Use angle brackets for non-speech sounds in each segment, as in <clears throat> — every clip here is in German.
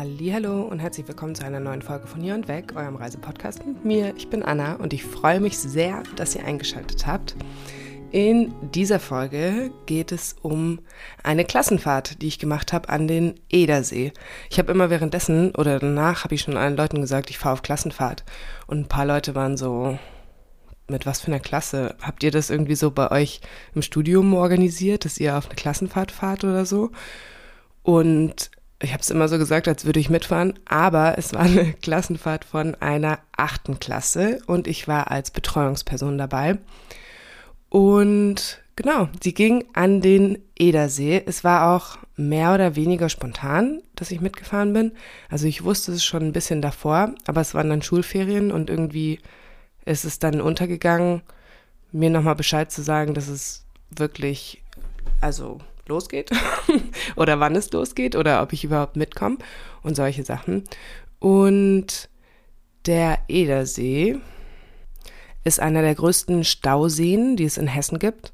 Hallo und herzlich willkommen zu einer neuen Folge von Hier und Weg, eurem Reisepodcast mit mir. Ich bin Anna und ich freue mich sehr, dass ihr eingeschaltet habt. In dieser Folge geht es um eine Klassenfahrt, die ich gemacht habe an den Edersee. Ich habe immer währenddessen oder danach habe ich schon allen Leuten gesagt, ich fahre auf Klassenfahrt. Und ein paar Leute waren so, mit was für einer Klasse? Habt ihr das irgendwie so bei euch im Studium organisiert, dass ihr auf eine Klassenfahrt fahrt oder so? Und ich habe es immer so gesagt, als würde ich mitfahren, aber es war eine <laughs> Klassenfahrt von einer achten Klasse und ich war als Betreuungsperson dabei. Und genau, sie ging an den Edersee. Es war auch mehr oder weniger spontan, dass ich mitgefahren bin. Also ich wusste es schon ein bisschen davor, aber es waren dann Schulferien und irgendwie ist es dann untergegangen, mir nochmal Bescheid zu sagen, dass es wirklich, also losgeht <laughs> oder wann es losgeht oder ob ich überhaupt mitkomme und solche Sachen. Und der Edersee ist einer der größten Stauseen, die es in Hessen gibt.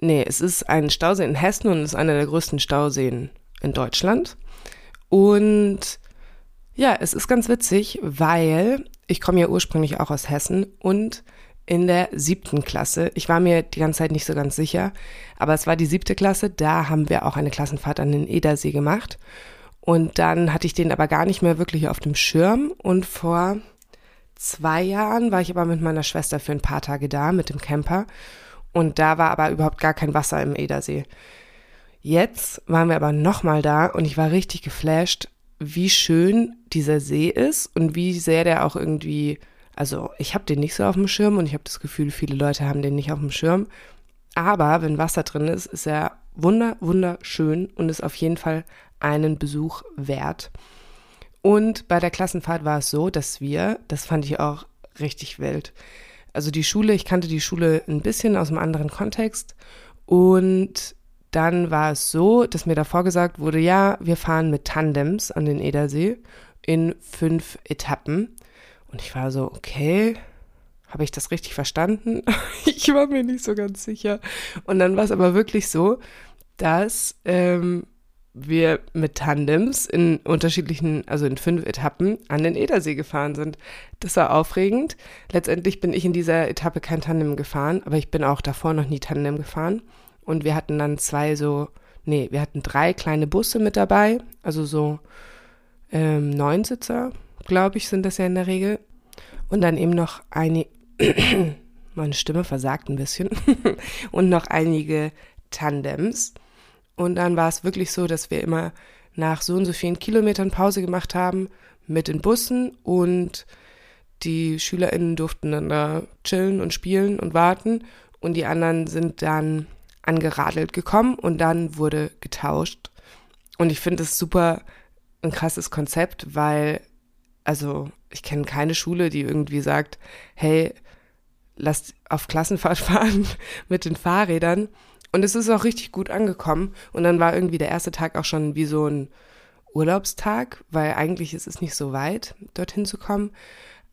Nee, es ist ein Stausee in Hessen und ist einer der größten Stauseen in Deutschland. Und ja, es ist ganz witzig, weil ich komme ja ursprünglich auch aus Hessen und in der siebten Klasse. Ich war mir die ganze Zeit nicht so ganz sicher, aber es war die siebte Klasse. Da haben wir auch eine Klassenfahrt an den Edersee gemacht. Und dann hatte ich den aber gar nicht mehr wirklich auf dem Schirm. Und vor zwei Jahren war ich aber mit meiner Schwester für ein paar Tage da mit dem Camper. Und da war aber überhaupt gar kein Wasser im Edersee. Jetzt waren wir aber nochmal da und ich war richtig geflasht, wie schön dieser See ist und wie sehr der auch irgendwie also ich habe den nicht so auf dem Schirm und ich habe das Gefühl, viele Leute haben den nicht auf dem Schirm. Aber wenn Wasser drin ist, ist er wunder, wunderschön und ist auf jeden Fall einen Besuch wert. Und bei der Klassenfahrt war es so, dass wir, das fand ich auch richtig wild. Also die Schule, ich kannte die Schule ein bisschen aus einem anderen Kontext und dann war es so, dass mir davor gesagt wurde, ja, wir fahren mit Tandems an den Edersee in fünf Etappen. Und ich war so, okay, habe ich das richtig verstanden? <laughs> ich war mir nicht so ganz sicher. Und dann war es aber wirklich so, dass ähm, wir mit Tandems in unterschiedlichen, also in fünf Etappen an den Edersee gefahren sind. Das war aufregend. Letztendlich bin ich in dieser Etappe kein Tandem gefahren, aber ich bin auch davor noch nie Tandem gefahren. Und wir hatten dann zwei so, nee, wir hatten drei kleine Busse mit dabei, also so ähm, Neunsitzer, glaube ich, sind das ja in der Regel. Und dann eben noch eine, <clears throat> meine Stimme versagt ein bisschen, <laughs> und noch einige Tandems. Und dann war es wirklich so, dass wir immer nach so und so vielen Kilometern Pause gemacht haben mit den Bussen und die SchülerInnen durften dann da chillen und spielen und warten und die anderen sind dann angeradelt gekommen und dann wurde getauscht. Und ich finde es super ein krasses Konzept, weil also ich kenne keine Schule, die irgendwie sagt, hey, lasst auf Klassenfahrt <laughs> fahren mit den Fahrrädern. Und es ist auch richtig gut angekommen. Und dann war irgendwie der erste Tag auch schon wie so ein Urlaubstag, weil eigentlich ist es nicht so weit, dorthin zu kommen.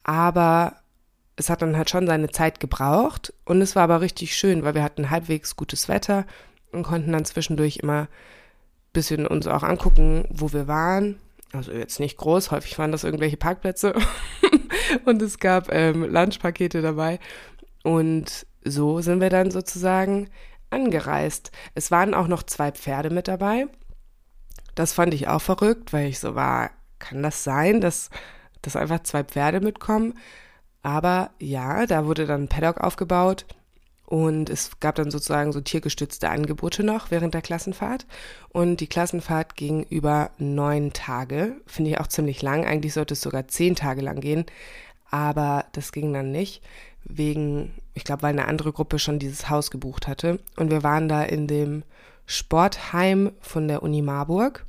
Aber es hat dann halt schon seine Zeit gebraucht. Und es war aber richtig schön, weil wir hatten halbwegs gutes Wetter und konnten dann zwischendurch immer ein bisschen uns auch angucken, wo wir waren also jetzt nicht groß, häufig waren das irgendwelche Parkplätze <laughs> und es gab ähm, Lunchpakete dabei und so sind wir dann sozusagen angereist. Es waren auch noch zwei Pferde mit dabei. Das fand ich auch verrückt, weil ich so war, kann das sein, dass, dass einfach zwei Pferde mitkommen? Aber ja, da wurde dann ein Paddock aufgebaut und es gab dann sozusagen so tiergestützte Angebote noch während der Klassenfahrt. Und die Klassenfahrt ging über neun Tage. Finde ich auch ziemlich lang. Eigentlich sollte es sogar zehn Tage lang gehen. Aber das ging dann nicht. Wegen, ich glaube, weil eine andere Gruppe schon dieses Haus gebucht hatte. Und wir waren da in dem Sportheim von der Uni Marburg.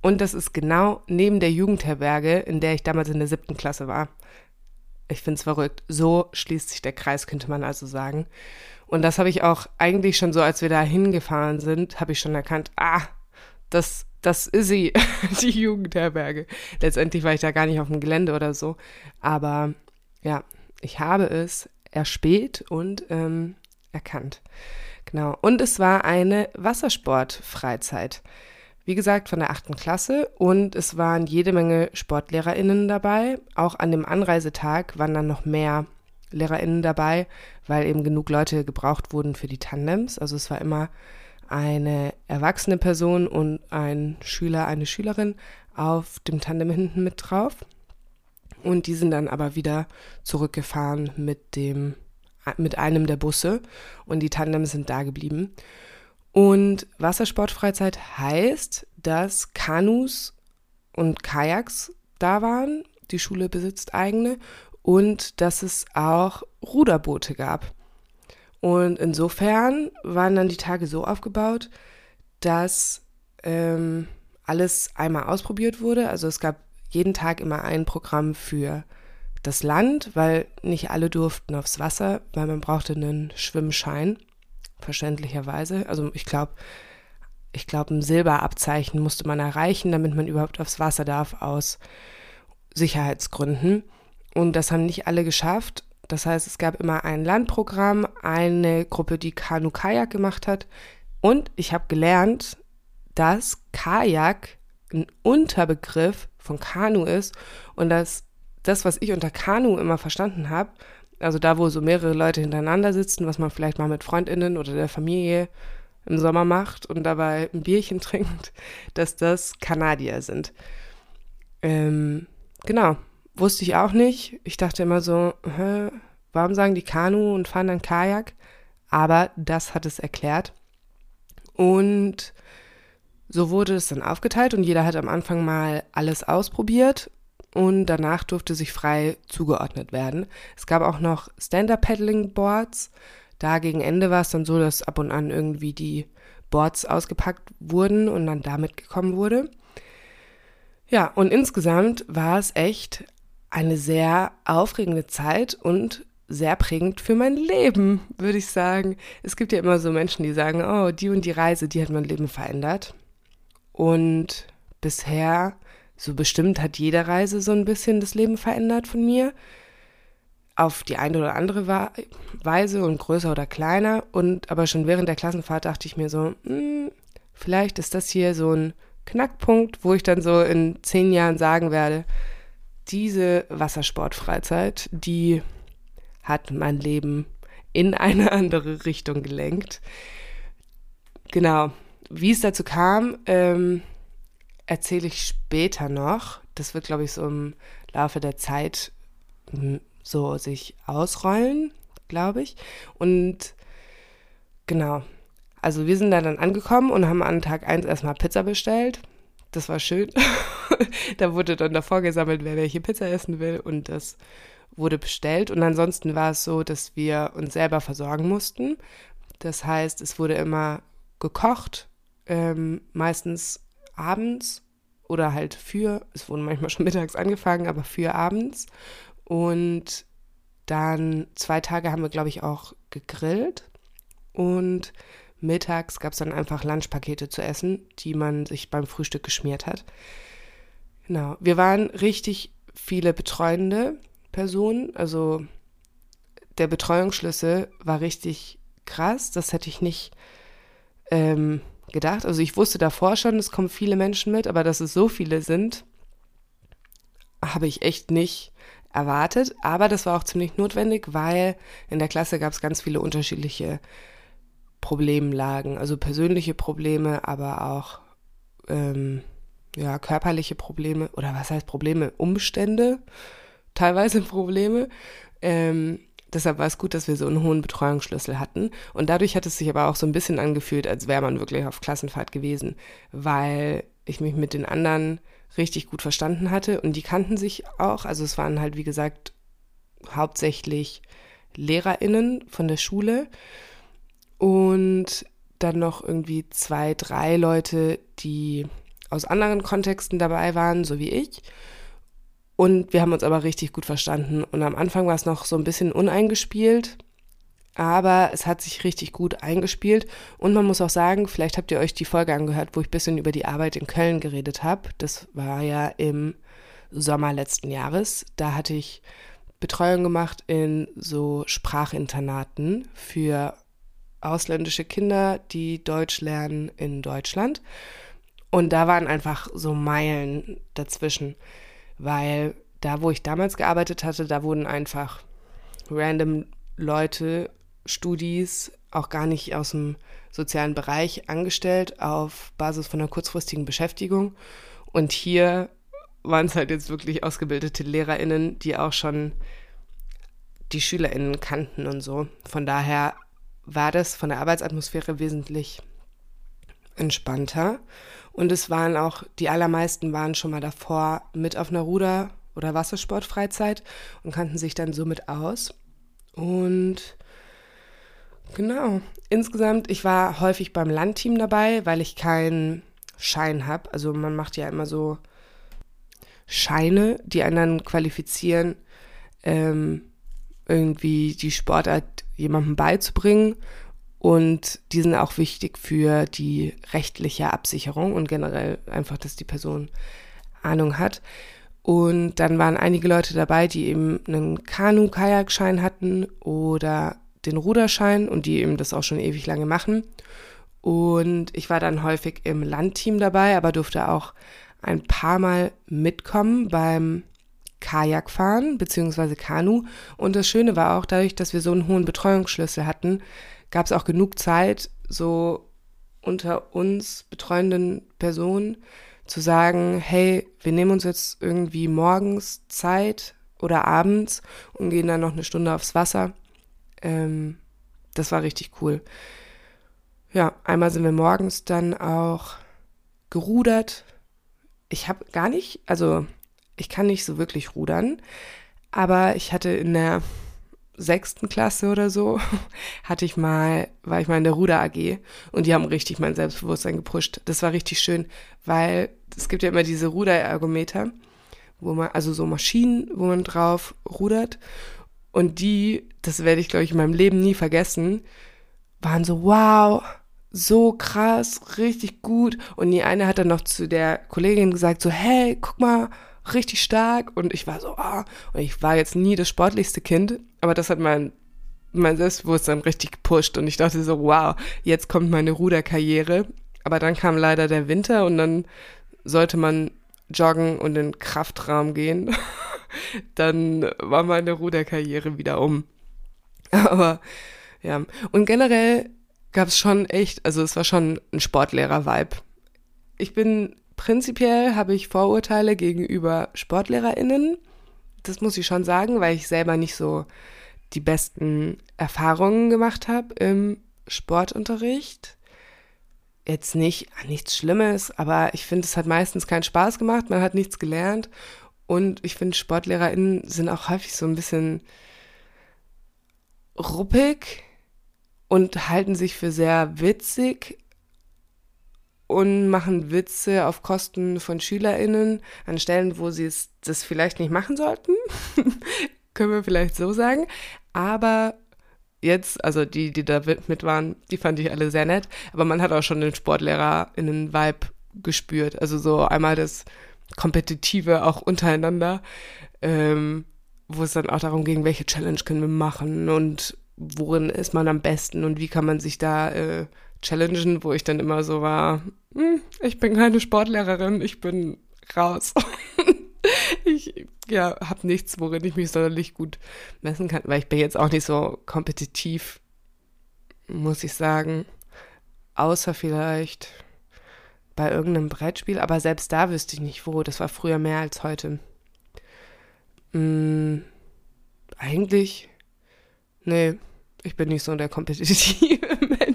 Und das ist genau neben der Jugendherberge, in der ich damals in der siebten Klasse war. Ich finde es verrückt. So schließt sich der Kreis, könnte man also sagen. Und das habe ich auch eigentlich schon so, als wir da hingefahren sind, habe ich schon erkannt, ah, das, das ist sie, <laughs> die Jugendherberge. Letztendlich war ich da gar nicht auf dem Gelände oder so. Aber ja, ich habe es erspäht und ähm, erkannt. Genau. Und es war eine Wassersportfreizeit. Wie gesagt, von der achten Klasse und es waren jede Menge SportlehrerInnen dabei. Auch an dem Anreisetag waren dann noch mehr LehrerInnen dabei, weil eben genug Leute gebraucht wurden für die Tandems. Also es war immer eine erwachsene Person und ein Schüler, eine Schülerin auf dem Tandem hinten mit drauf. Und die sind dann aber wieder zurückgefahren mit dem, mit einem der Busse und die Tandems sind da geblieben. Und Wassersportfreizeit heißt, dass Kanus und Kajaks da waren. Die Schule besitzt eigene und dass es auch Ruderboote gab. Und insofern waren dann die Tage so aufgebaut, dass ähm, alles einmal ausprobiert wurde. Also es gab jeden Tag immer ein Programm für das Land, weil nicht alle durften aufs Wasser, weil man brauchte einen Schwimmschein, verständlicherweise. Also ich glaube, ich glaube, ein Silberabzeichen musste man erreichen, damit man überhaupt aufs Wasser darf aus Sicherheitsgründen. Und das haben nicht alle geschafft. Das heißt, es gab immer ein Landprogramm, eine Gruppe, die Kanu-Kajak gemacht hat. Und ich habe gelernt, dass Kajak ein Unterbegriff von Kanu ist und dass das, was ich unter Kanu immer verstanden habe, also da, wo so mehrere Leute hintereinander sitzen, was man vielleicht mal mit Freundinnen oder der Familie im Sommer macht und dabei ein Bierchen <laughs> trinkt, dass das Kanadier sind. Ähm, genau, wusste ich auch nicht. Ich dachte immer so, hä, warum sagen die Kanu und fahren dann Kajak? Aber das hat es erklärt. Und so wurde es dann aufgeteilt und jeder hat am Anfang mal alles ausprobiert und danach durfte sich frei zugeordnet werden. Es gab auch noch Stand-Up-Paddling-Boards. Da gegen Ende war es dann so, dass ab und an irgendwie die Boards ausgepackt wurden und dann damit gekommen wurde. Ja, und insgesamt war es echt eine sehr aufregende Zeit und sehr prägend für mein Leben, würde ich sagen. Es gibt ja immer so Menschen, die sagen, oh, die und die Reise, die hat mein Leben verändert. Und bisher, so bestimmt hat jede Reise so ein bisschen das Leben verändert von mir. Auf die eine oder andere Weise und größer oder kleiner. Und aber schon während der Klassenfahrt dachte ich mir so, hm, vielleicht ist das hier so ein Knackpunkt, wo ich dann so in zehn Jahren sagen werde, diese Wassersportfreizeit, die hat mein Leben in eine andere Richtung gelenkt. Genau. Wie es dazu kam, ähm, erzähle ich später noch. Das wird, glaube ich, so im Laufe der Zeit hm, so sich ausrollen, glaube ich. Und genau. Also wir sind da dann angekommen und haben an Tag 1 erstmal Pizza bestellt. Das war schön. <laughs> da wurde dann davor gesammelt, wer welche Pizza essen will und das wurde bestellt. Und ansonsten war es so, dass wir uns selber versorgen mussten. Das heißt, es wurde immer gekocht, ähm, meistens abends oder halt für, es wurde manchmal schon <laughs> mittags angefangen, aber für abends. Und dann zwei Tage haben wir, glaube ich, auch gegrillt. Und mittags gab es dann einfach Lunchpakete zu essen, die man sich beim Frühstück geschmiert hat. Genau. Wir waren richtig viele betreuende Personen. Also der Betreuungsschlüssel war richtig krass. Das hätte ich nicht ähm, gedacht. Also ich wusste davor schon, es kommen viele Menschen mit, aber dass es so viele sind, habe ich echt nicht erwartet. Aber das war auch ziemlich notwendig, weil in der Klasse gab es ganz viele unterschiedliche Problemlagen. Also persönliche Probleme, aber auch ähm, ja, körperliche Probleme oder was heißt Probleme? Umstände, teilweise Probleme. Ähm, deshalb war es gut, dass wir so einen hohen Betreuungsschlüssel hatten. Und dadurch hat es sich aber auch so ein bisschen angefühlt, als wäre man wirklich auf Klassenfahrt gewesen, weil ich mich mit den anderen richtig gut verstanden hatte und die kannten sich auch. Also es waren halt, wie gesagt, hauptsächlich LehrerInnen von der Schule und dann noch irgendwie zwei, drei Leute, die aus anderen Kontexten dabei waren, so wie ich. Und wir haben uns aber richtig gut verstanden. Und am Anfang war es noch so ein bisschen uneingespielt, aber es hat sich richtig gut eingespielt. Und man muss auch sagen, vielleicht habt ihr euch die Folge angehört, wo ich ein bisschen über die Arbeit in Köln geredet habe. Das war ja im Sommer letzten Jahres. Da hatte ich Betreuung gemacht in so Sprachinternaten für ausländische Kinder, die Deutsch lernen in Deutschland. Und da waren einfach so Meilen dazwischen, weil da, wo ich damals gearbeitet hatte, da wurden einfach random Leute, Studis, auch gar nicht aus dem sozialen Bereich angestellt auf Basis von einer kurzfristigen Beschäftigung. Und hier waren es halt jetzt wirklich ausgebildete LehrerInnen, die auch schon die SchülerInnen kannten und so. Von daher war das von der Arbeitsatmosphäre wesentlich entspannter. Und es waren auch, die allermeisten waren schon mal davor mit auf einer Ruder- oder Wassersportfreizeit und kannten sich dann somit aus. Und genau, insgesamt, ich war häufig beim Landteam dabei, weil ich keinen Schein habe. Also man macht ja immer so Scheine, die einen dann qualifizieren, ähm, irgendwie die Sportart jemandem beizubringen. Und die sind auch wichtig für die rechtliche Absicherung und generell einfach, dass die Person Ahnung hat. Und dann waren einige Leute dabei, die eben einen Kanu-Kajakschein hatten oder den Ruderschein und die eben das auch schon ewig lange machen. Und ich war dann häufig im Landteam dabei, aber durfte auch ein paar Mal mitkommen beim Kajakfahren bzw. Kanu. Und das Schöne war auch, dadurch, dass wir so einen hohen Betreuungsschlüssel hatten, gab es auch genug Zeit, so unter uns betreuenden Personen zu sagen, hey, wir nehmen uns jetzt irgendwie morgens Zeit oder abends und gehen dann noch eine Stunde aufs Wasser. Ähm, das war richtig cool. Ja, einmal sind wir morgens dann auch gerudert. Ich habe gar nicht, also ich kann nicht so wirklich rudern, aber ich hatte in der sechsten Klasse oder so, <laughs> hatte ich mal, war ich mal in der Ruder AG und die haben richtig mein Selbstbewusstsein gepusht. Das war richtig schön, weil es gibt ja immer diese Ruderergometer, wo man, also so Maschinen, wo man drauf rudert und die, das werde ich glaube ich in meinem Leben nie vergessen, waren so, wow, so krass, richtig gut. Und die eine hat dann noch zu der Kollegin gesagt, so, hey, guck mal, richtig stark und ich war so, ah, und ich war jetzt nie das sportlichste Kind, aber das hat mein, mein Selbstbewusstsein richtig gepusht und ich dachte so, wow, jetzt kommt meine Ruderkarriere. Aber dann kam leider der Winter und dann sollte man joggen und in Kraftraum gehen. <laughs> dann war meine Ruderkarriere wieder um. <laughs> Aber ja, und generell gab es schon echt, also es war schon ein Sportlehrer-Vibe. Ich bin Prinzipiell habe ich Vorurteile gegenüber SportlehrerInnen. Das muss ich schon sagen, weil ich selber nicht so die besten Erfahrungen gemacht habe im Sportunterricht. Jetzt nicht nichts Schlimmes, aber ich finde, es hat meistens keinen Spaß gemacht, man hat nichts gelernt. Und ich finde, SportlehrerInnen sind auch häufig so ein bisschen ruppig und halten sich für sehr witzig, und machen Witze auf Kosten von SchülerInnen an Stellen, wo sie es das vielleicht nicht machen sollten. <laughs> Können wir vielleicht so sagen. Aber jetzt, also die, die da mit waren, die fand ich alle sehr nett. Aber man hat auch schon den SportlehrerInnen-Vibe gespürt. Also so einmal das Kompetitive auch untereinander, ähm, wo es dann auch darum ging, welche Challenge können wir machen und worin ist man am besten und wie kann man sich da äh, challengen, wo ich dann immer so war, hm, ich bin keine Sportlehrerin, ich bin raus. <laughs> ich ja, habe nichts, worin ich mich sonderlich gut messen kann, weil ich bin jetzt auch nicht so kompetitiv, muss ich sagen. Außer vielleicht bei irgendeinem Brettspiel, aber selbst da wüsste ich nicht wo. Das war früher mehr als heute. Hm, eigentlich, nee, ich bin nicht so der kompetitive <laughs> Mensch.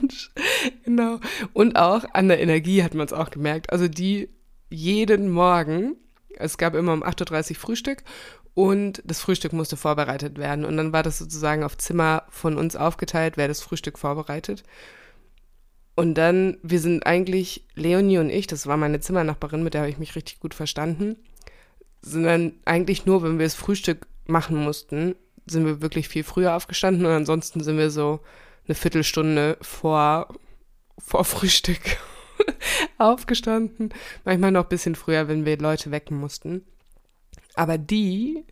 <laughs> genau. Und auch an der Energie hat man es auch gemerkt. Also die jeden Morgen, es gab immer um 8.30 Uhr Frühstück und das Frühstück musste vorbereitet werden. Und dann war das sozusagen auf Zimmer von uns aufgeteilt, wer das Frühstück vorbereitet. Und dann, wir sind eigentlich, Leonie und ich, das war meine Zimmernachbarin, mit der habe ich mich richtig gut verstanden, sind dann eigentlich nur, wenn wir das Frühstück machen mussten, sind wir wirklich viel früher aufgestanden und ansonsten sind wir so eine Viertelstunde vor, vor Frühstück <laughs> aufgestanden. Manchmal noch ein bisschen früher, wenn wir Leute wecken mussten. Aber die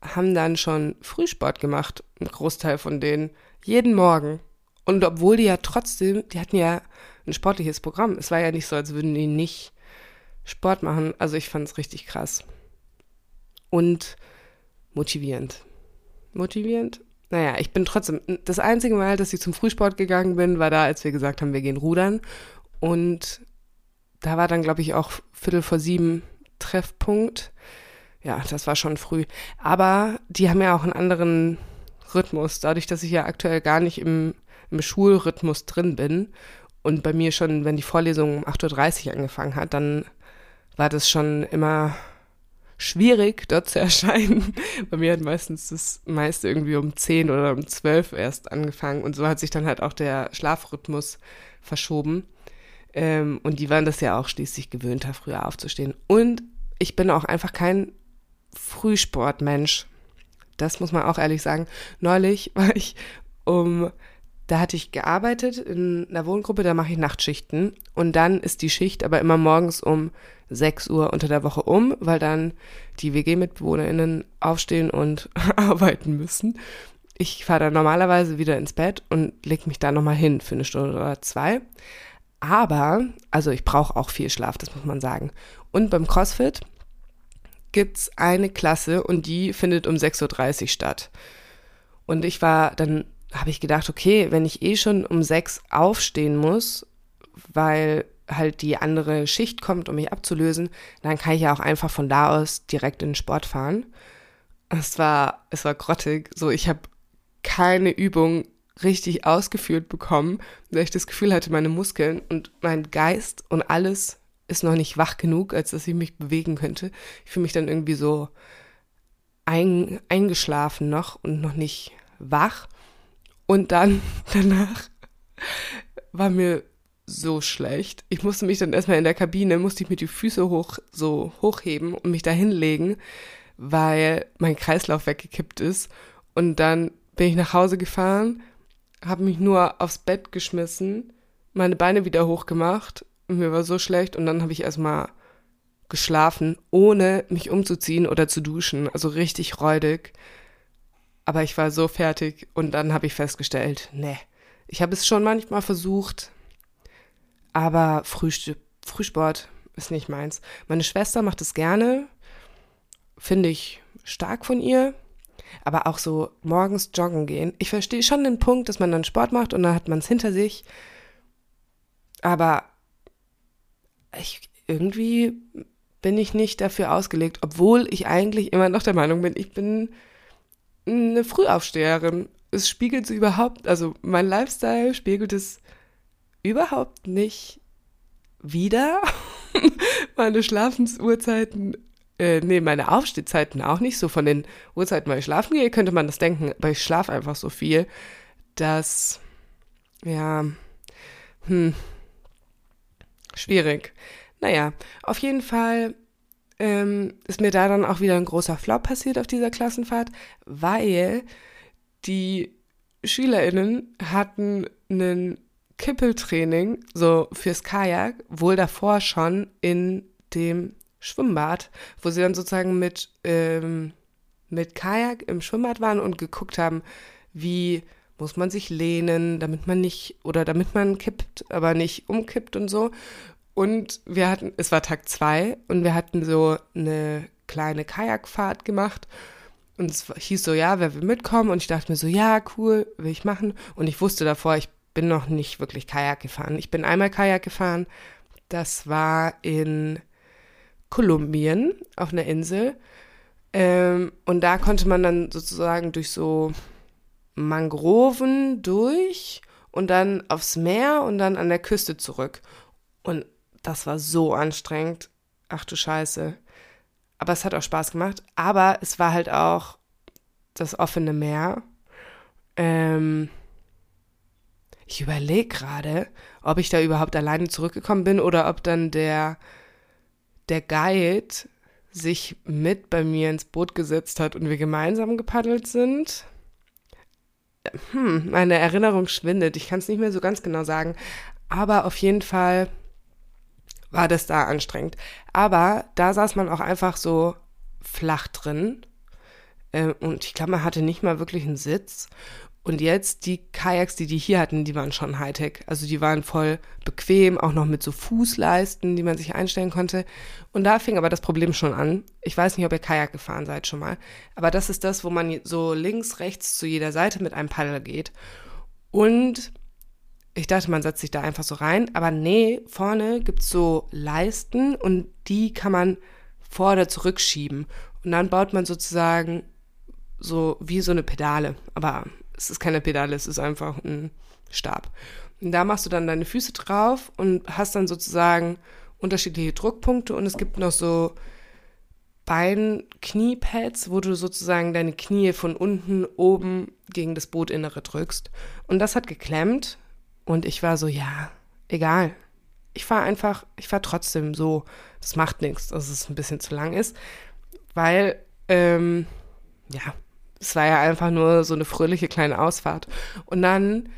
haben dann schon Frühsport gemacht, ein Großteil von denen, jeden Morgen. Und obwohl die ja trotzdem, die hatten ja ein sportliches Programm. Es war ja nicht so, als würden die nicht Sport machen. Also ich fand es richtig krass. Und motivierend. Motivierend? Naja, ich bin trotzdem, das einzige Mal, dass ich zum Frühsport gegangen bin, war da, als wir gesagt haben, wir gehen rudern. Und da war dann, glaube ich, auch Viertel vor sieben Treffpunkt. Ja, das war schon früh. Aber die haben ja auch einen anderen Rhythmus, dadurch, dass ich ja aktuell gar nicht im, im Schulrhythmus drin bin und bei mir schon, wenn die Vorlesung um 8.30 Uhr angefangen hat, dann war das schon immer schwierig, dort zu erscheinen. <laughs> Bei mir hat meistens das meiste irgendwie um 10 oder um 12 erst angefangen und so hat sich dann halt auch der Schlafrhythmus verschoben. Ähm, und die waren das ja auch schließlich gewöhnt, da früher aufzustehen. Und ich bin auch einfach kein Frühsportmensch. Das muss man auch ehrlich sagen. Neulich war ich um, da hatte ich gearbeitet in einer Wohngruppe, da mache ich Nachtschichten. Und dann ist die Schicht aber immer morgens um 6 Uhr unter der Woche um, weil dann die WG-MitbewohnerInnen aufstehen und <laughs> arbeiten müssen. Ich fahre dann normalerweise wieder ins Bett und leg mich da nochmal hin für eine Stunde oder zwei. Aber, also ich brauche auch viel Schlaf, das muss man sagen. Und beim CrossFit gibt es eine Klasse und die findet um 6.30 Uhr statt. Und ich war, dann habe ich gedacht, okay, wenn ich eh schon um 6 aufstehen muss, weil halt die andere Schicht kommt, um mich abzulösen, dann kann ich ja auch einfach von da aus direkt in den Sport fahren. Es war, es war grottig. So, ich habe keine Übung richtig ausgeführt bekommen, weil ich das Gefühl hatte, meine Muskeln und mein Geist und alles ist noch nicht wach genug, als dass ich mich bewegen könnte. Ich fühle mich dann irgendwie so ein, eingeschlafen noch und noch nicht wach. Und dann <laughs> danach war mir so schlecht. Ich musste mich dann erstmal in der Kabine, musste ich mir die Füße hoch, so hochheben und mich da hinlegen, weil mein Kreislauf weggekippt ist. Und dann bin ich nach Hause gefahren, habe mich nur aufs Bett geschmissen, meine Beine wieder hochgemacht mir war so schlecht und dann habe ich erstmal geschlafen, ohne mich umzuziehen oder zu duschen. Also richtig räudig. Aber ich war so fertig und dann habe ich festgestellt, nee, ich habe es schon manchmal versucht, aber Frühst Frühsport ist nicht meins. Meine Schwester macht es gerne, finde ich stark von ihr, aber auch so morgens joggen gehen. Ich verstehe schon den Punkt, dass man dann Sport macht und dann hat man es hinter sich, aber ich, irgendwie bin ich nicht dafür ausgelegt, obwohl ich eigentlich immer noch der Meinung bin, ich bin eine Frühaufsteherin. Es spiegelt so überhaupt, also mein Lifestyle spiegelt es überhaupt nicht wieder. <laughs> meine Schlafensuhrzeiten, äh, nee, meine Aufstehzeiten auch nicht. So von den Uhrzeiten, weil ich schlafen gehe, könnte man das denken, aber ich schlafe einfach so viel, dass, ja, hm, schwierig. Naja, auf jeden Fall ähm, ist mir da dann auch wieder ein großer Flop passiert auf dieser Klassenfahrt, weil die SchülerInnen hatten einen Kippeltraining, so fürs Kajak, wohl davor schon in dem Schwimmbad, wo sie dann sozusagen mit, ähm, mit Kajak im Schwimmbad waren und geguckt haben, wie muss man sich lehnen, damit man nicht, oder damit man kippt, aber nicht umkippt und so. Und wir hatten, es war Tag zwei und wir hatten so eine kleine Kajakfahrt gemacht. Und es hieß so, ja, wer will mitkommen? Und ich dachte mir so, ja, cool, will ich machen. Und ich wusste davor, ich bin noch nicht wirklich Kajak gefahren. Ich bin einmal Kajak gefahren. Das war in Kolumbien auf einer Insel. Ähm, und da konnte man dann sozusagen durch so Mangroven durch und dann aufs Meer und dann an der Küste zurück. Und das war so anstrengend. Ach du Scheiße. Aber es hat auch Spaß gemacht. Aber es war halt auch das offene Meer. Ähm, ich überlege gerade, ob ich da überhaupt alleine zurückgekommen bin oder ob dann der, der Guide sich mit bei mir ins Boot gesetzt hat und wir gemeinsam gepaddelt sind hm, meine Erinnerung schwindet. Ich kann es nicht mehr so ganz genau sagen. Aber auf jeden Fall war das da anstrengend. Aber da saß man auch einfach so flach drin. Ähm, und ich glaube, man hatte nicht mal wirklich einen Sitz. Und jetzt die Kajaks, die die hier hatten, die waren schon Hightech. Also die waren voll bequem, auch noch mit so Fußleisten, die man sich einstellen konnte. Und da fing aber das Problem schon an. Ich weiß nicht, ob ihr Kajak gefahren seid schon mal. Aber das ist das, wo man so links, rechts zu jeder Seite mit einem Paddel geht. Und ich dachte, man setzt sich da einfach so rein. Aber nee, vorne gibt's so Leisten und die kann man vor- oder zurückschieben. Und dann baut man sozusagen so wie so eine Pedale. Aber es ist keine Pedale, es ist einfach ein Stab. Und da machst du dann deine Füße drauf und hast dann sozusagen unterschiedliche Druckpunkte und es gibt noch so Bein-Kniepads, wo du sozusagen deine Knie von unten oben gegen das Bootinnere drückst. Und das hat geklemmt und ich war so, ja, egal. Ich fahre einfach, ich fahre trotzdem so. Das macht nichts, dass es ein bisschen zu lang ist, weil, ähm, ja, es war ja einfach nur so eine fröhliche kleine Ausfahrt. Und dann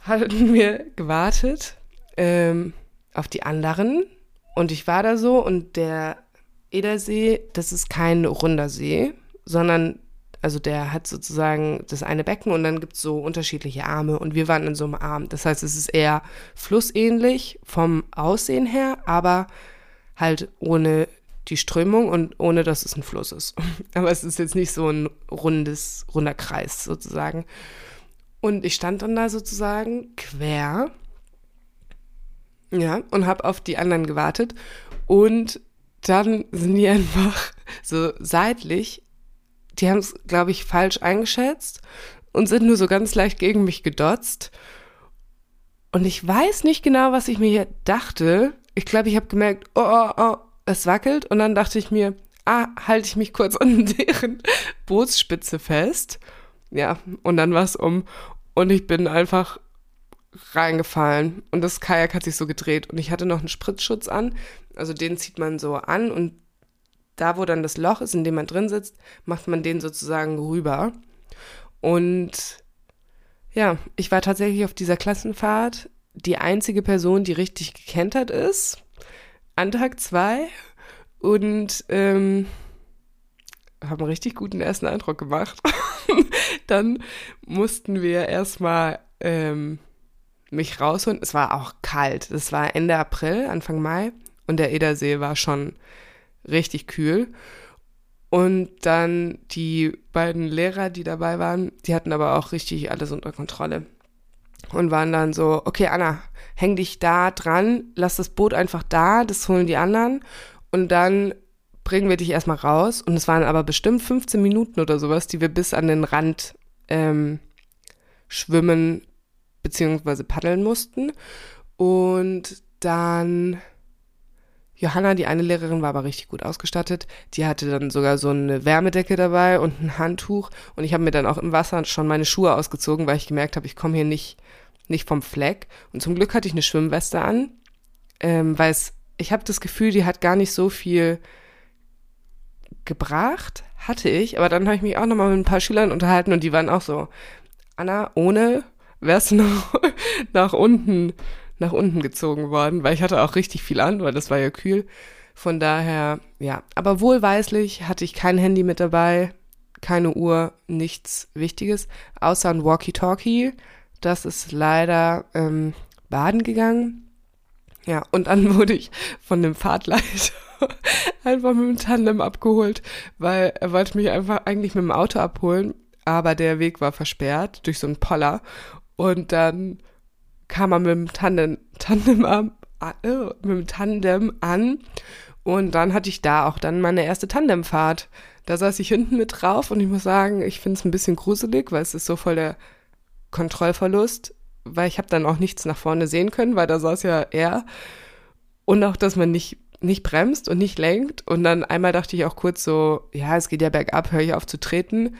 hatten <laughs> wir gewartet ähm, auf die anderen und ich war da so und der Edersee, das ist kein runder See, sondern also der hat sozusagen das eine Becken und dann gibt es so unterschiedliche Arme und wir waren in so einem Arm. Das heißt, es ist eher flussähnlich vom Aussehen her, aber halt ohne die Strömung und ohne dass es ein Fluss ist. <laughs> Aber es ist jetzt nicht so ein rundes, runder Kreis sozusagen. Und ich stand dann da sozusagen quer, ja, und habe auf die anderen gewartet. Und dann sind die einfach so seitlich, die haben es, glaube ich, falsch eingeschätzt und sind nur so ganz leicht gegen mich gedotzt. Und ich weiß nicht genau, was ich mir hier dachte. Ich glaube, ich habe gemerkt, oh, oh, oh, es wackelt und dann dachte ich mir, ah, halte ich mich kurz <laughs> an deren Bootsspitze fest. Ja, und dann war es um und ich bin einfach reingefallen und das Kajak hat sich so gedreht und ich hatte noch einen Spritzschutz an, also den zieht man so an und da, wo dann das Loch ist, in dem man drin sitzt, macht man den sozusagen rüber. Und ja, ich war tatsächlich auf dieser Klassenfahrt die einzige Person, die richtig gekentert ist an Tag zwei und ähm, haben einen richtig guten ersten Eindruck gemacht. <laughs> Dann mussten wir erstmal ähm, mich rausholen. Es war auch kalt. Es war Ende April, Anfang Mai und der Edersee war schon richtig kühl. Und dann die beiden Lehrer, die dabei waren, die hatten aber auch richtig alles unter Kontrolle und waren dann so, okay, Anna, häng dich da dran, lass das Boot einfach da, das holen die anderen und dann bringen wir dich erstmal raus. Und es waren aber bestimmt 15 Minuten oder sowas, die wir bis an den Rand ähm, schwimmen bzw. paddeln mussten. Und dann Johanna, die eine Lehrerin, war aber richtig gut ausgestattet. Die hatte dann sogar so eine Wärmedecke dabei und ein Handtuch. Und ich habe mir dann auch im Wasser schon meine Schuhe ausgezogen, weil ich gemerkt habe, ich komme hier nicht, nicht vom Fleck. Und zum Glück hatte ich eine Schwimmweste an, ähm, weil es, ich habe das Gefühl, die hat gar nicht so viel gebracht, hatte ich. Aber dann habe ich mich auch nochmal mit ein paar Schülern unterhalten und die waren auch so, Anna, ohne wärst du noch <laughs> nach unten nach unten gezogen worden, weil ich hatte auch richtig viel an, weil das war ja kühl. Von daher, ja. Aber wohlweislich hatte ich kein Handy mit dabei, keine Uhr, nichts Wichtiges, außer ein Walkie-Talkie. Das ist leider ähm, baden gegangen. Ja, und dann <laughs> wurde ich von dem Fahrtleiter <laughs> einfach mit dem Tandem abgeholt, weil er wollte mich einfach eigentlich mit dem Auto abholen, aber der Weg war versperrt durch so einen Poller. Und dann kam er mit dem Tandem, Tandem, an, äh, mit dem Tandem an und dann hatte ich da auch dann meine erste Tandemfahrt. Da saß ich hinten mit drauf und ich muss sagen, ich finde es ein bisschen gruselig, weil es ist so voll der Kontrollverlust, weil ich habe dann auch nichts nach vorne sehen können, weil da saß ja er. Und auch, dass man nicht, nicht bremst und nicht lenkt. Und dann einmal dachte ich auch kurz so, ja, es geht ja bergab, höre ich auf zu treten.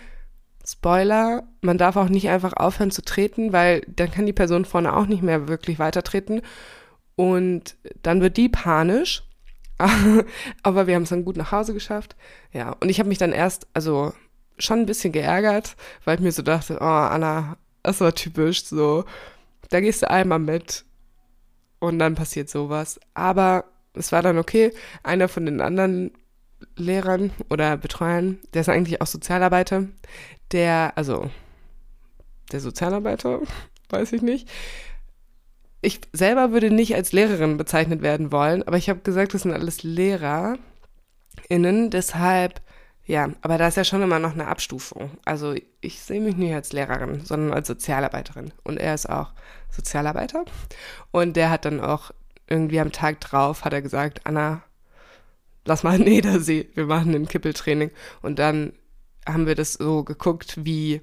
Spoiler, man darf auch nicht einfach aufhören zu treten, weil dann kann die Person vorne auch nicht mehr wirklich weiter treten. Und dann wird die panisch. <laughs> Aber wir haben es dann gut nach Hause geschafft. Ja, und ich habe mich dann erst, also schon ein bisschen geärgert, weil ich mir so dachte, oh, Anna, das war typisch, so, da gehst du einmal mit und dann passiert sowas. Aber es war dann okay. Einer von den anderen Lehrern oder Betreuern, der ist eigentlich auch Sozialarbeiter, der, also der Sozialarbeiter, <laughs> weiß ich nicht. Ich selber würde nicht als Lehrerin bezeichnet werden wollen, aber ich habe gesagt, das sind alles LehrerInnen, deshalb, ja, aber da ist ja schon immer noch eine Abstufung. Also ich sehe mich nicht als Lehrerin, sondern als Sozialarbeiterin. Und er ist auch Sozialarbeiter. Und der hat dann auch irgendwie am Tag drauf, hat er gesagt, Anna, lass mal <laughs> einen Nedersee, wir machen ein Kippeltraining. Und dann haben wir das so geguckt, wie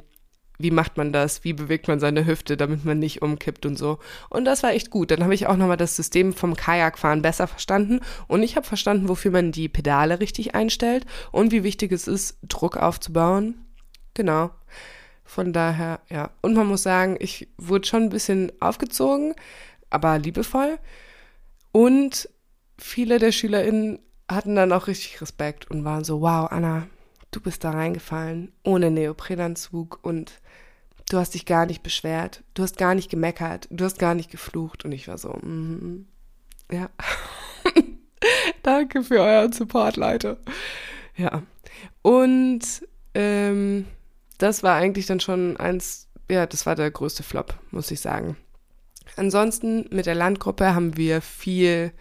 wie macht man das, wie bewegt man seine Hüfte, damit man nicht umkippt und so. Und das war echt gut. Dann habe ich auch nochmal das System vom Kajakfahren besser verstanden und ich habe verstanden, wofür man die Pedale richtig einstellt und wie wichtig es ist, Druck aufzubauen. Genau. Von daher, ja. Und man muss sagen, ich wurde schon ein bisschen aufgezogen, aber liebevoll. Und viele der SchülerInnen hatten dann auch richtig Respekt und waren so, wow, Anna, du bist da reingefallen, ohne Neoprenanzug und du hast dich gar nicht beschwert, du hast gar nicht gemeckert, du hast gar nicht geflucht. Und ich war so, mm, ja. <laughs> Danke für euren Support, Leute. Ja. Und ähm, das war eigentlich dann schon eins, ja, das war der größte Flop, muss ich sagen. Ansonsten mit der Landgruppe haben wir viel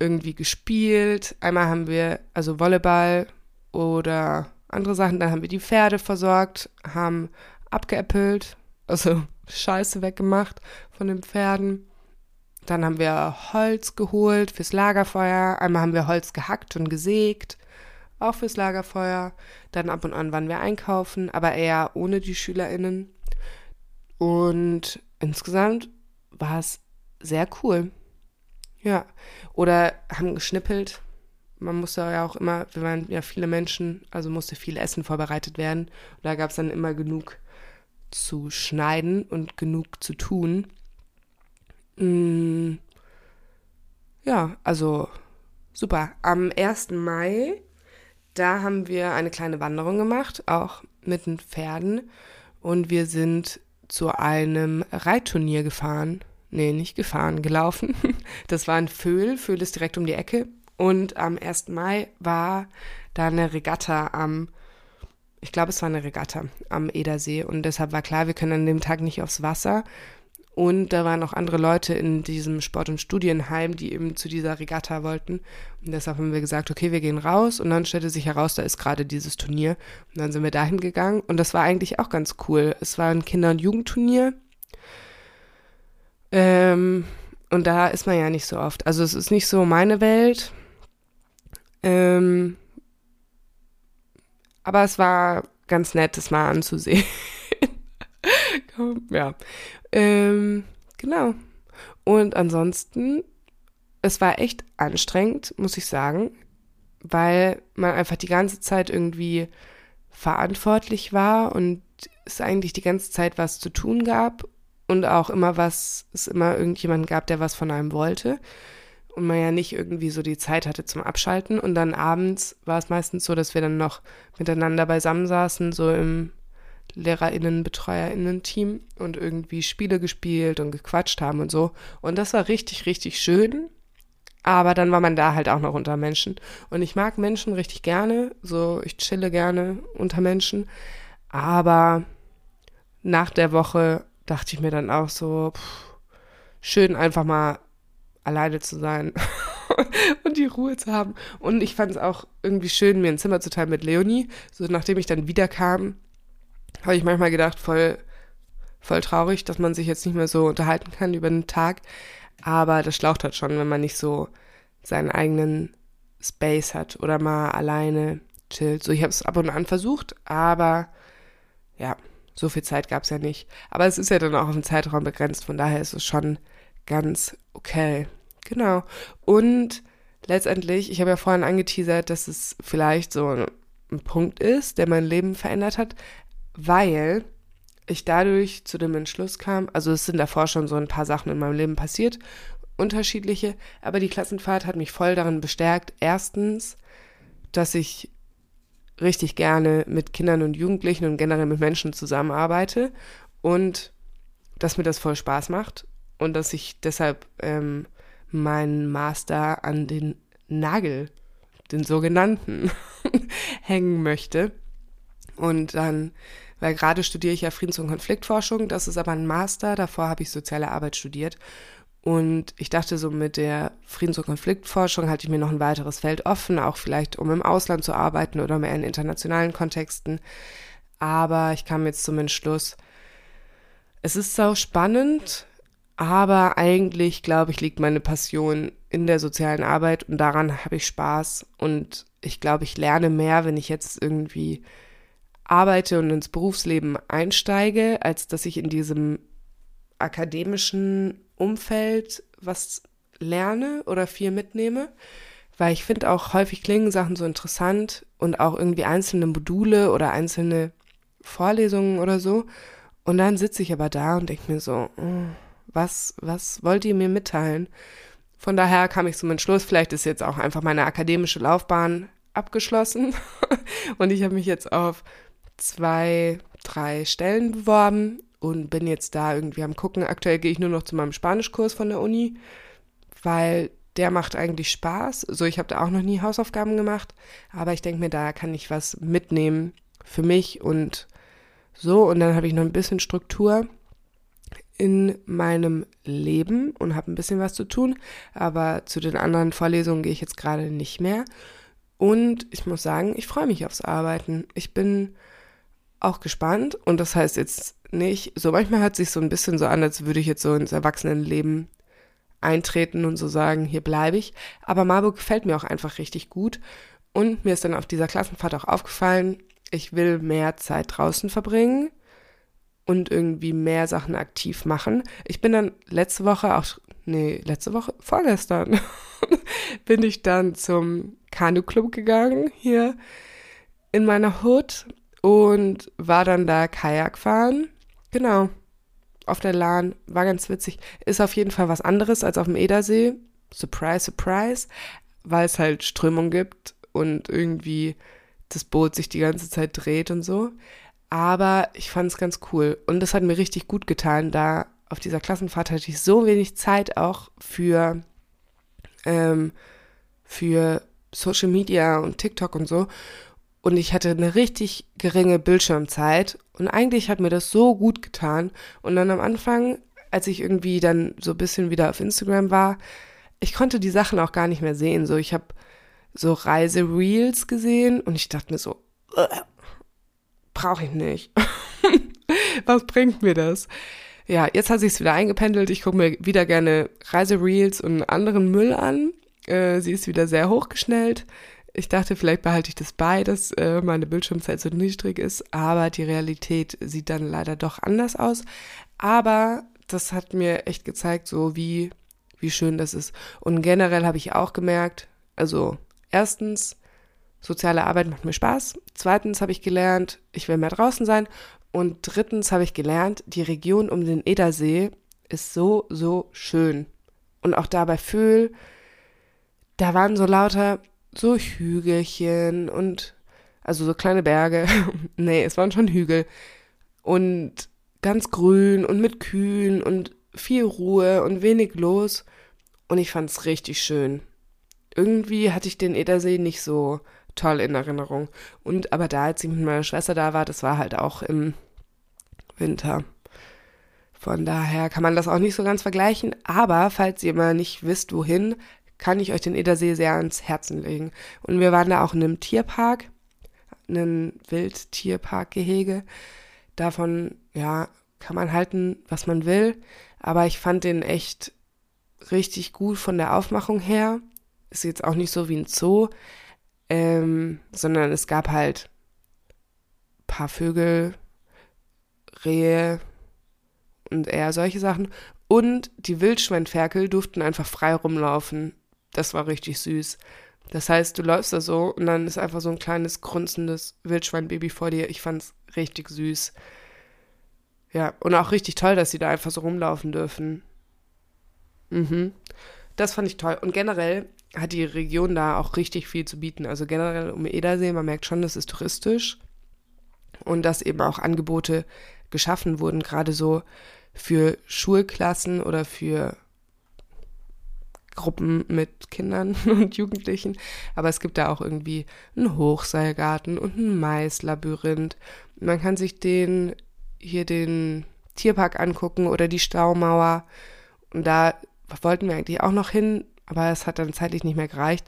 irgendwie gespielt. Einmal haben wir also Volleyball oder andere Sachen. Dann haben wir die Pferde versorgt, haben abgeäppelt, also <laughs> Scheiße weggemacht von den Pferden. Dann haben wir Holz geholt fürs Lagerfeuer. Einmal haben wir Holz gehackt und gesägt, auch fürs Lagerfeuer. Dann ab und an waren wir einkaufen, aber eher ohne die SchülerInnen. Und insgesamt war es sehr cool. Ja. Oder haben geschnippelt, man musste ja auch immer, wir waren ja viele Menschen, also musste viel Essen vorbereitet werden. Und da gab es dann immer genug zu schneiden und genug zu tun. Mm, ja, also super. Am 1. Mai, da haben wir eine kleine Wanderung gemacht, auch mit den Pferden. Und wir sind zu einem Reitturnier gefahren. Nee, nicht gefahren, gelaufen. <laughs> Das war in Föhl. Föhl ist direkt um die Ecke. Und am 1. Mai war da eine Regatta am, ich glaube, es war eine Regatta am Edersee. Und deshalb war klar, wir können an dem Tag nicht aufs Wasser. Und da waren auch andere Leute in diesem Sport- und Studienheim, die eben zu dieser Regatta wollten. Und deshalb haben wir gesagt, okay, wir gehen raus. Und dann stellte sich heraus, da ist gerade dieses Turnier. Und dann sind wir dahin gegangen. Und das war eigentlich auch ganz cool. Es war ein Kinder- und Jugendturnier. Ähm, und da ist man ja nicht so oft. Also es ist nicht so meine Welt. Ähm, aber es war ganz nett, das mal anzusehen. <laughs> ja. Ähm, genau. Und ansonsten, es war echt anstrengend, muss ich sagen, weil man einfach die ganze Zeit irgendwie verantwortlich war und es eigentlich die ganze Zeit was zu tun gab und auch immer was, es immer irgendjemand gab, der was von einem wollte und man ja nicht irgendwie so die Zeit hatte zum Abschalten. Und dann abends war es meistens so, dass wir dann noch miteinander beisammen saßen, so im LehrerInnen, BetreuerInnen-Team und irgendwie Spiele gespielt und gequatscht haben und so. Und das war richtig, richtig schön. Aber dann war man da halt auch noch unter Menschen. Und ich mag Menschen richtig gerne. So, ich chille gerne unter Menschen. Aber nach der Woche dachte ich mir dann auch so, pff, schön einfach mal alleine zu sein <laughs> und die Ruhe zu haben. Und ich fand es auch irgendwie schön, mir ein Zimmer zu teilen mit Leonie. So nachdem ich dann wiederkam, habe ich manchmal gedacht, voll, voll traurig, dass man sich jetzt nicht mehr so unterhalten kann über den Tag. Aber das schlaucht halt schon, wenn man nicht so seinen eigenen Space hat oder mal alleine chillt. So, ich habe es ab und an versucht, aber ja, so viel Zeit gab es ja nicht. Aber es ist ja dann auch auf den Zeitraum begrenzt, von daher ist es schon ganz okay. Genau. Und letztendlich, ich habe ja vorhin angeteasert, dass es vielleicht so ein Punkt ist, der mein Leben verändert hat, weil ich dadurch zu dem Entschluss kam, also es sind davor schon so ein paar Sachen in meinem Leben passiert, unterschiedliche, aber die Klassenfahrt hat mich voll darin bestärkt, erstens, dass ich richtig gerne mit Kindern und Jugendlichen und generell mit Menschen zusammenarbeite und dass mir das voll Spaß macht und dass ich deshalb ähm, meinen Master an den Nagel, den sogenannten, <laughs> hängen möchte. Und dann weil gerade studiere ich ja Friedens- und Konfliktforschung. Das ist aber ein Master. Davor habe ich soziale Arbeit studiert. Und ich dachte so, mit der Friedens- und Konfliktforschung halte ich mir noch ein weiteres Feld offen, auch vielleicht um im Ausland zu arbeiten oder mehr in internationalen Kontexten. Aber ich kam jetzt zum Entschluss, es ist so spannend, aber eigentlich, glaube ich, liegt meine Passion in der sozialen Arbeit und daran habe ich Spaß. Und ich glaube, ich lerne mehr, wenn ich jetzt irgendwie arbeite und ins Berufsleben einsteige, als dass ich in diesem akademischen Umfeld was lerne oder viel mitnehme. Weil ich finde auch häufig klingen Sachen so interessant und auch irgendwie einzelne Module oder einzelne Vorlesungen oder so. Und dann sitze ich aber da und denke mir so, oh, was, was wollt ihr mir mitteilen? Von daher kam ich zum Entschluss, vielleicht ist jetzt auch einfach meine akademische Laufbahn abgeschlossen <laughs> und ich habe mich jetzt auf zwei, drei Stellen beworben und bin jetzt da irgendwie am gucken. Aktuell gehe ich nur noch zu meinem Spanischkurs von der Uni, weil der macht eigentlich Spaß. So, ich habe da auch noch nie Hausaufgaben gemacht, aber ich denke mir, da kann ich was mitnehmen für mich und so. Und dann habe ich noch ein bisschen Struktur in meinem Leben und habe ein bisschen was zu tun, aber zu den anderen Vorlesungen gehe ich jetzt gerade nicht mehr. Und ich muss sagen, ich freue mich aufs Arbeiten. Ich bin auch gespannt und das heißt jetzt nicht, so manchmal hört sich so ein bisschen so an, als würde ich jetzt so ins Erwachsenenleben eintreten und so sagen, hier bleibe ich. Aber Marburg gefällt mir auch einfach richtig gut. Und mir ist dann auf dieser Klassenfahrt auch aufgefallen, ich will mehr Zeit draußen verbringen und irgendwie mehr Sachen aktiv machen. Ich bin dann letzte Woche auch, nee, letzte Woche, vorgestern, <laughs> bin ich dann zum Kanu-Club gegangen hier in meiner Hut und war dann da Kajak fahren. Genau. Auf der Lahn. War ganz witzig. Ist auf jeden Fall was anderes als auf dem Edersee. Surprise, surprise. Weil es halt Strömung gibt und irgendwie das Boot sich die ganze Zeit dreht und so. Aber ich fand es ganz cool. Und das hat mir richtig gut getan, da auf dieser Klassenfahrt hatte ich so wenig Zeit auch für, ähm, für Social Media und TikTok und so. Und ich hatte eine richtig geringe Bildschirmzeit. Und eigentlich hat mir das so gut getan. Und dann am Anfang, als ich irgendwie dann so ein bisschen wieder auf Instagram war, ich konnte die Sachen auch gar nicht mehr sehen. So, ich habe so Reise-Reels gesehen und ich dachte mir so, brauche ich nicht. <laughs> Was bringt mir das? Ja, jetzt hat sich's wieder eingependelt. Ich gucke mir wieder gerne Reisereels und anderen Müll an. Äh, sie ist wieder sehr hochgeschnellt. Ich dachte, vielleicht behalte ich das bei, dass äh, meine Bildschirmzeit so niedrig ist, aber die Realität sieht dann leider doch anders aus. Aber das hat mir echt gezeigt, so wie, wie schön das ist. Und generell habe ich auch gemerkt, also erstens, soziale Arbeit macht mir Spaß. Zweitens habe ich gelernt, ich will mehr draußen sein. Und drittens habe ich gelernt, die Region um den Edersee ist so, so schön. Und auch da bei Föhl, da waren so lauter so Hügelchen und also so kleine Berge. <laughs> nee, es waren schon Hügel. Und ganz grün und mit Kühen und viel Ruhe und wenig los. Und ich fand es richtig schön. Irgendwie hatte ich den Edersee nicht so toll in Erinnerung. Und aber da, als ich mit meiner Schwester da war, das war halt auch im Winter. Von daher kann man das auch nicht so ganz vergleichen. Aber falls ihr mal nicht wisst, wohin, kann ich euch den Edersee sehr ans Herzen legen. Und wir waren da auch in einem Tierpark, einem Wildtierparkgehege. Davon, ja, kann man halten, was man will. Aber ich fand den echt richtig gut von der Aufmachung her. Ist jetzt auch nicht so wie ein Zoo, ähm, sondern es gab halt paar Vögel, Rehe und eher solche Sachen. Und die Wildschweinferkel durften einfach frei rumlaufen das war richtig süß. Das heißt, du läufst da so und dann ist einfach so ein kleines, grunzendes Wildschweinbaby vor dir. Ich fand's richtig süß. Ja, und auch richtig toll, dass sie da einfach so rumlaufen dürfen. Mhm. Das fand ich toll. Und generell hat die Region da auch richtig viel zu bieten. Also generell um Edersee, man merkt schon, das ist touristisch. Und dass eben auch Angebote geschaffen wurden, gerade so für Schulklassen oder für Gruppen mit Kindern <laughs> und Jugendlichen. Aber es gibt da auch irgendwie einen Hochseilgarten und ein Maislabyrinth. Man kann sich den hier den Tierpark angucken oder die Staumauer. Und da wollten wir eigentlich auch noch hin, aber es hat dann zeitlich nicht mehr gereicht.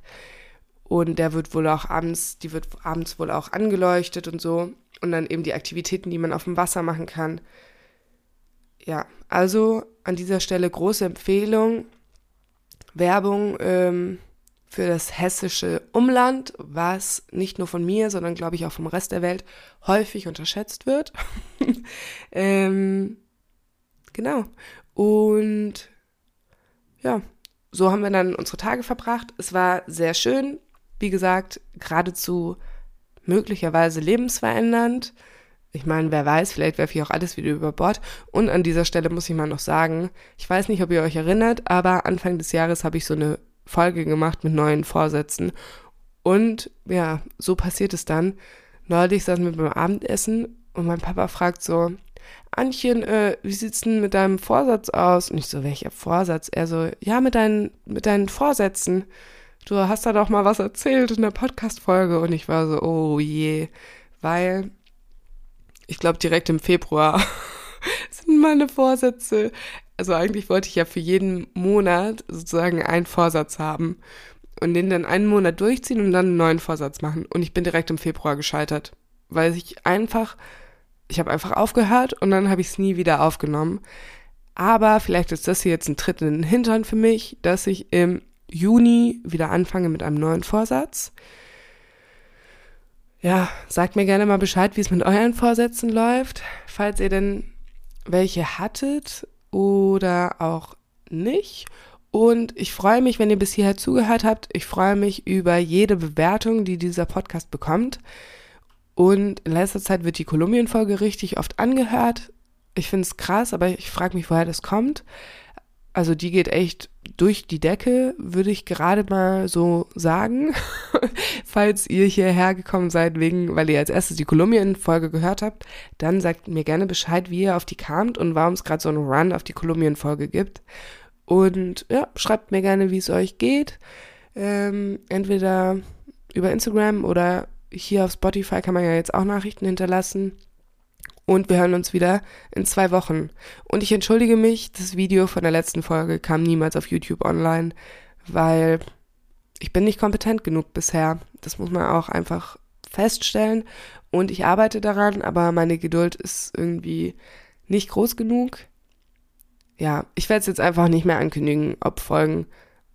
Und der wird wohl auch abends, die wird abends wohl auch angeleuchtet und so. Und dann eben die Aktivitäten, die man auf dem Wasser machen kann. Ja, also an dieser Stelle große Empfehlung. Werbung ähm, für das hessische Umland, was nicht nur von mir, sondern glaube ich auch vom Rest der Welt häufig unterschätzt wird. <laughs> ähm, genau. Und ja, so haben wir dann unsere Tage verbracht. Es war sehr schön wie gesagt, geradezu möglicherweise lebensverändernd. Ich meine, wer weiß, vielleicht werfe ich auch alles wieder über Bord. Und an dieser Stelle muss ich mal noch sagen, ich weiß nicht, ob ihr euch erinnert, aber Anfang des Jahres habe ich so eine Folge gemacht mit neuen Vorsätzen. Und ja, so passiert es dann. Neulich saßen wir beim Abendessen und mein Papa fragt so, Anchen, äh, wie sieht's denn mit deinem Vorsatz aus? Und ich so, welcher Vorsatz? Er so, ja, mit deinen, mit deinen Vorsätzen du hast da doch mal was erzählt in der Podcast-Folge. Und ich war so, oh je, weil ich glaube, direkt im Februar <laughs> sind meine Vorsätze. Also eigentlich wollte ich ja für jeden Monat sozusagen einen Vorsatz haben und den dann einen Monat durchziehen und dann einen neuen Vorsatz machen. Und ich bin direkt im Februar gescheitert, weil ich einfach, ich habe einfach aufgehört und dann habe ich es nie wieder aufgenommen. Aber vielleicht ist das hier jetzt ein Tritt in den Hintern für mich, dass ich im Juni wieder anfange mit einem neuen Vorsatz. Ja, sagt mir gerne mal Bescheid, wie es mit euren Vorsätzen läuft, falls ihr denn welche hattet oder auch nicht. Und ich freue mich, wenn ihr bis hierher zugehört habt. Ich freue mich über jede Bewertung, die dieser Podcast bekommt. Und in letzter Zeit wird die Kolumbien-Folge richtig oft angehört. Ich finde es krass, aber ich frage mich, woher das kommt. Also die geht echt durch die Decke, würde ich gerade mal so sagen. <laughs> Falls ihr hierher gekommen seid, wegen, weil ihr als erstes die Kolumbien-Folge gehört habt, dann sagt mir gerne Bescheid, wie ihr auf die kamt und warum es gerade so einen Run auf die Kolumbien-Folge gibt. Und ja, schreibt mir gerne, wie es euch geht. Ähm, entweder über Instagram oder hier auf Spotify kann man ja jetzt auch Nachrichten hinterlassen. Und wir hören uns wieder in zwei Wochen. Und ich entschuldige mich, das Video von der letzten Folge kam niemals auf YouTube online, weil ich bin nicht kompetent genug bisher. Das muss man auch einfach feststellen. Und ich arbeite daran, aber meine Geduld ist irgendwie nicht groß genug. Ja, ich werde es jetzt einfach nicht mehr ankündigen, ob Folgen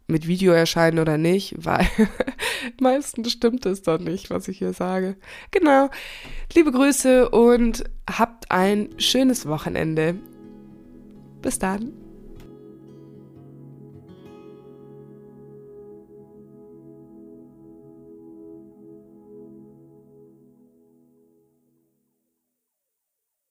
mit Video erscheinen oder nicht, weil <laughs> meistens stimmt es doch nicht, was ich hier sage. Genau. Liebe Grüße und habt ein schönes Wochenende. Bis dann.